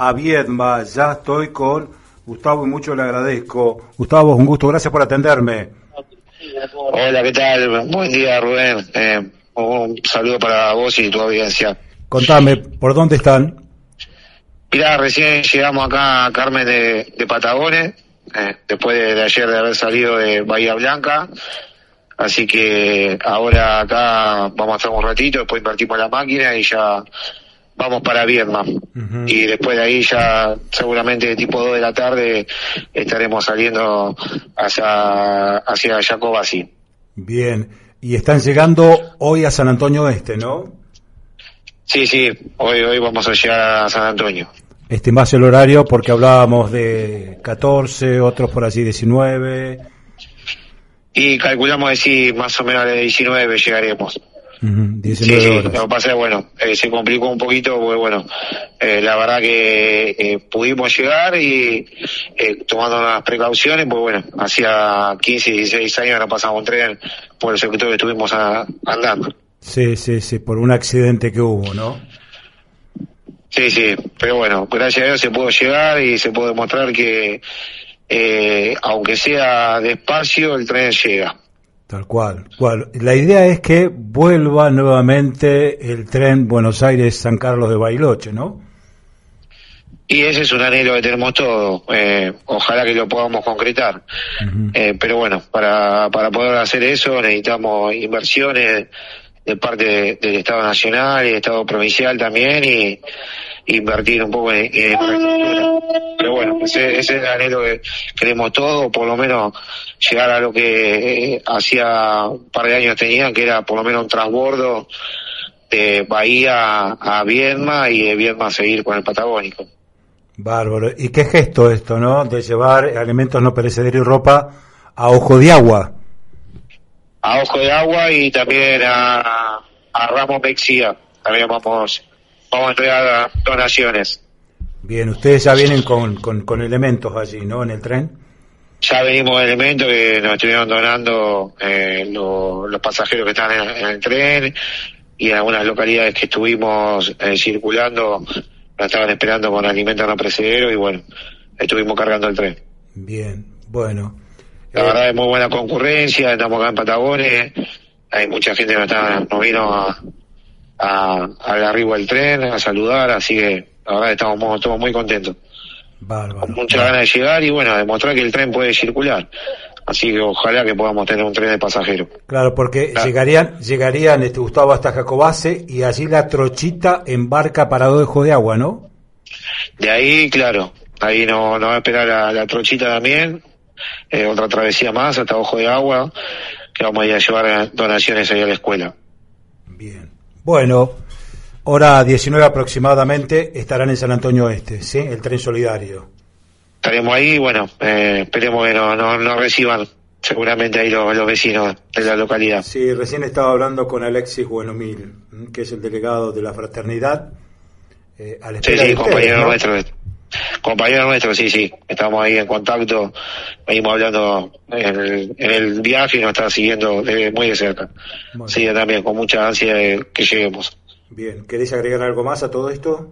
a Viedma. Ya estoy con Gustavo y mucho le agradezco. Gustavo, un gusto, gracias por atenderme. Hola, ¿qué tal? Buen día, Rubén. Eh, un saludo para vos y tu audiencia. Contame, ¿por dónde están? Mirá, recién llegamos acá a Carmen de, de Patagones, eh, después de, ayer de haber salido de Bahía Blanca. Así que ahora acá vamos a estar un ratito, después invertimos la máquina y ya vamos para Vietnam. Y después de ahí ya seguramente tipo 2 de la tarde estaremos saliendo hacia, hacia Jacobasi. Bien, y están llegando hoy a San Antonio Este, ¿no? Sí, sí, hoy, hoy vamos a llegar a San Antonio. Estimás el horario porque hablábamos de 14, otros por así 19. Y calculamos decir más o menos de 19 llegaremos. Uh sí, sí, lo que pasa es bueno, eh, se complicó un poquito, porque bueno, eh, la verdad que eh, pudimos llegar y tomando las precauciones, pues bueno, hacía 15, 16 años no pasamos un tren por el sector que estuvimos andando. Sí, sí, sí, por un accidente que hubo, ¿no? Sí, sí, pero bueno, gracias a Dios se pudo llegar y se pudo demostrar que aunque sea despacio, el tren llega. Tal cual, cual. La idea es que vuelva nuevamente el tren Buenos Aires-San Carlos de Bailoche, ¿no? Y ese es un anhelo que tenemos todos. Eh, ojalá que lo podamos concretar. eh, pero bueno, para, para poder hacer eso necesitamos inversiones de parte del Estado Nacional y del Estado Provincial también y invertir un poco en, infraestructura. Pero bueno, ese, ese, es el anhelo que queremos todos, por lo menos llegar a lo que eh, hacía un par de años tenían, que era por lo menos un transbordo de Bahía a Viedma y de Viedma a seguir con el Patagónico. Bárbaro. ¿Y qué gesto esto, no? De llevar alimentos no perecederos y ropa a ojo de agua. A ojo de agua y también a, a Ramos Mexía. También vamos vamos a entregar donaciones. Bien, ustedes ya vienen con, con, elementos allí, ¿no? En el tren. Ya venimos con elementos que nos estuvieron donando eh, los pasajeros que están en, el tren y en algunas localidades que estuvimos eh, circulando nos estaban esperando con alimentos no precederos y bueno, estuvimos cargando el tren. Bien, bueno. La verdad es muy buena concurrencia, estamos acá en Patagones, hay mucha gente que nos, está, nos vino a, a, al arribo del tren, a saludar, así que la verdad estamos, todos muy contentos. Bárbaro. Con muchas ganas de llegar y bueno, demostrar que el tren puede circular. Así que ojalá que podamos tener un tren de pasajeros. Claro, porque llegarían, llegarían este Gustavo hasta Jacobase y allí la trochita embarca para Ojo de Agua, ¿no? De ahí, claro, ahí no, no va a esperar la, la trochita también, eh, otra travesía más hasta Ojo de Agua, que vamos a ir a llevar donaciones ahí a la escuela. Bien. Bueno, hora 19 aproximadamente estarán en San Antonio Este, ¿sí? El tren solidario. Estaremos ahí, bueno, eh, esperemos que no, no, reciban seguramente ahí los, vecinos de la localidad. Sí, recién estaba hablando con Alexis Buenomil, que es el delegado de la fraternidad. Eh, sí, sí, compañero nuestro. Compañero nuestro, sí, sí. Estamos ahí en contacto, venimos hablando en el, en el viaje y nos está siguiendo muy de cerca. Sí, también, con mucha ansia de que lleguemos. Bien, ¿querés agregar algo más a todo esto?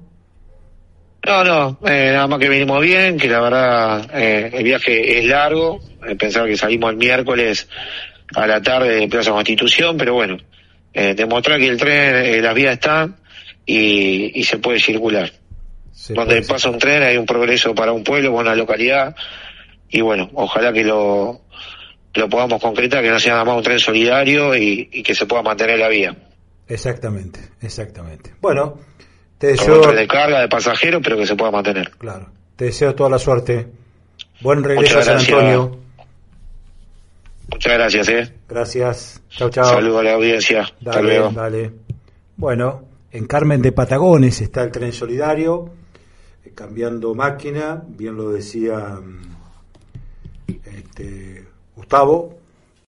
No, no, eh, nada más que venimos bien, que la verdad eh, el viaje es largo, eh, pensaba que salimos el miércoles a la tarde de Plaza Constitución, pero bueno, eh, demostrar que el tren, eh, las vías están y, y se puede circular donde pasa un tren hay un progreso para un pueblo, para una localidad, y bueno, ojalá que lo, lo podamos concretar, que no sea nada más un tren solidario y, que se pueda mantener la vía. Exactamente, exactamente. Bueno, te deseo... de carga, de pasajeros, pero que se pueda mantener. Claro, te deseo toda la suerte. Buen regreso a San Antonio. Muchas gracias, eh. Gracias. Chao, chao. Saludos a la audiencia. Hasta luego. Dale. Bueno, en Carmen de Patagones está el tren solidario cambiando máquina, bien lo decía mm, este, Gustavo,